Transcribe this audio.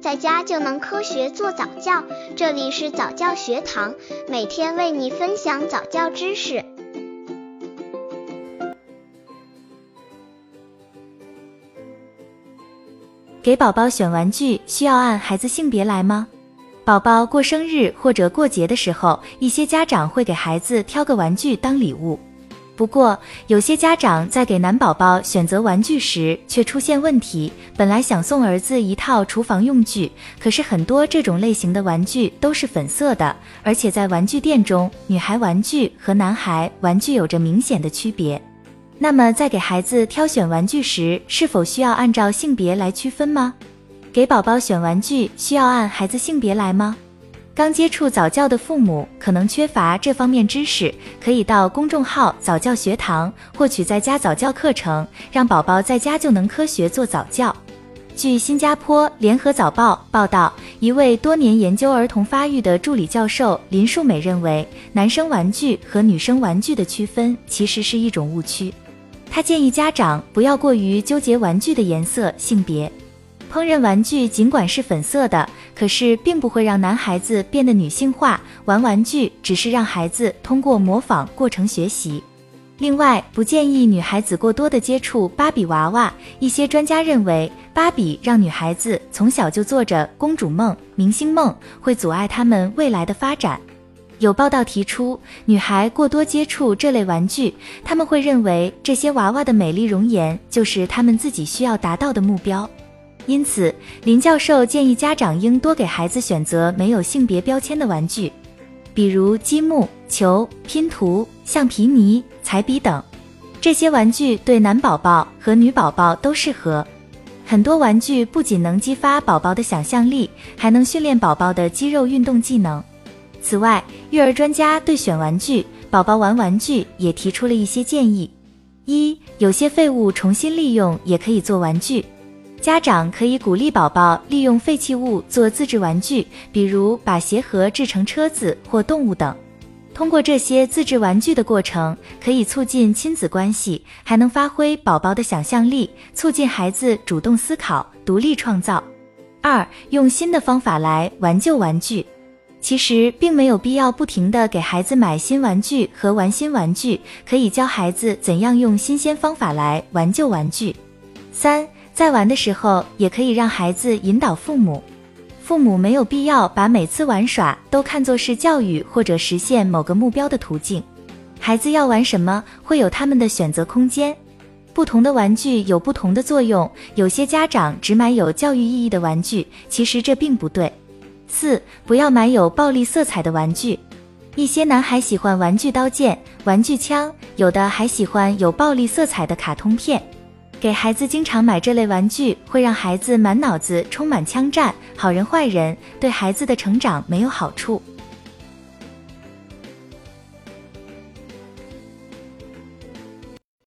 在家就能科学做早教。这里是早教学堂，每天为你分享早教知识。给宝宝选玩具需要按孩子性别来吗？宝宝过生日或者过节的时候，一些家长会给孩子挑个玩具当礼物。不过，有些家长在给男宝宝选择玩具时却出现问题。本来想送儿子一套厨房用具，可是很多这种类型的玩具都是粉色的，而且在玩具店中，女孩玩具和男孩玩具有着明显的区别。那么，在给孩子挑选玩具时，是否需要按照性别来区分吗？给宝宝选玩具需要按孩子性别来吗？刚接触早教的父母可能缺乏这方面知识，可以到公众号早教学堂获取在家早教课程，让宝宝在家就能科学做早教。据新加坡联合早报报道，一位多年研究儿童发育的助理教授林树美认为，男生玩具和女生玩具的区分其实是一种误区。他建议家长不要过于纠结玩具的颜色、性别。烹饪玩具尽管是粉色的，可是并不会让男孩子变得女性化。玩玩具只是让孩子通过模仿过程学习。另外，不建议女孩子过多的接触芭比娃娃。一些专家认为，芭比让女孩子从小就做着公主梦、明星梦，会阻碍她们未来的发展。有报道提出，女孩过多接触这类玩具，他们会认为这些娃娃的美丽容颜就是他们自己需要达到的目标。因此，林教授建议家长应多给孩子选择没有性别标签的玩具，比如积木、球、拼图、橡皮泥、彩笔等。这些玩具对男宝宝和女宝宝都适合。很多玩具不仅能激发宝宝的想象力，还能训练宝宝的肌肉运动技能。此外，育儿专家对选玩具、宝宝玩玩具也提出了一些建议：一、有些废物重新利用也可以做玩具。家长可以鼓励宝宝利用废弃物做自制玩具，比如把鞋盒制成车子或动物等。通过这些自制玩具的过程，可以促进亲子关系，还能发挥宝宝的想象力，促进孩子主动思考、独立创造。二、用新的方法来玩旧玩具。其实并没有必要不停的给孩子买新玩具和玩新玩具，可以教孩子怎样用新鲜方法来玩旧玩具。三。在玩的时候，也可以让孩子引导父母。父母没有必要把每次玩耍都看作是教育或者实现某个目标的途径。孩子要玩什么，会有他们的选择空间。不同的玩具有不同的作用。有些家长只买有教育意义的玩具，其实这并不对。四，不要买有暴力色彩的玩具。一些男孩喜欢玩具刀剑、玩具枪，有的还喜欢有暴力色彩的卡通片。给孩子经常买这类玩具，会让孩子满脑子充满枪战、好人坏人，对孩子的成长没有好处。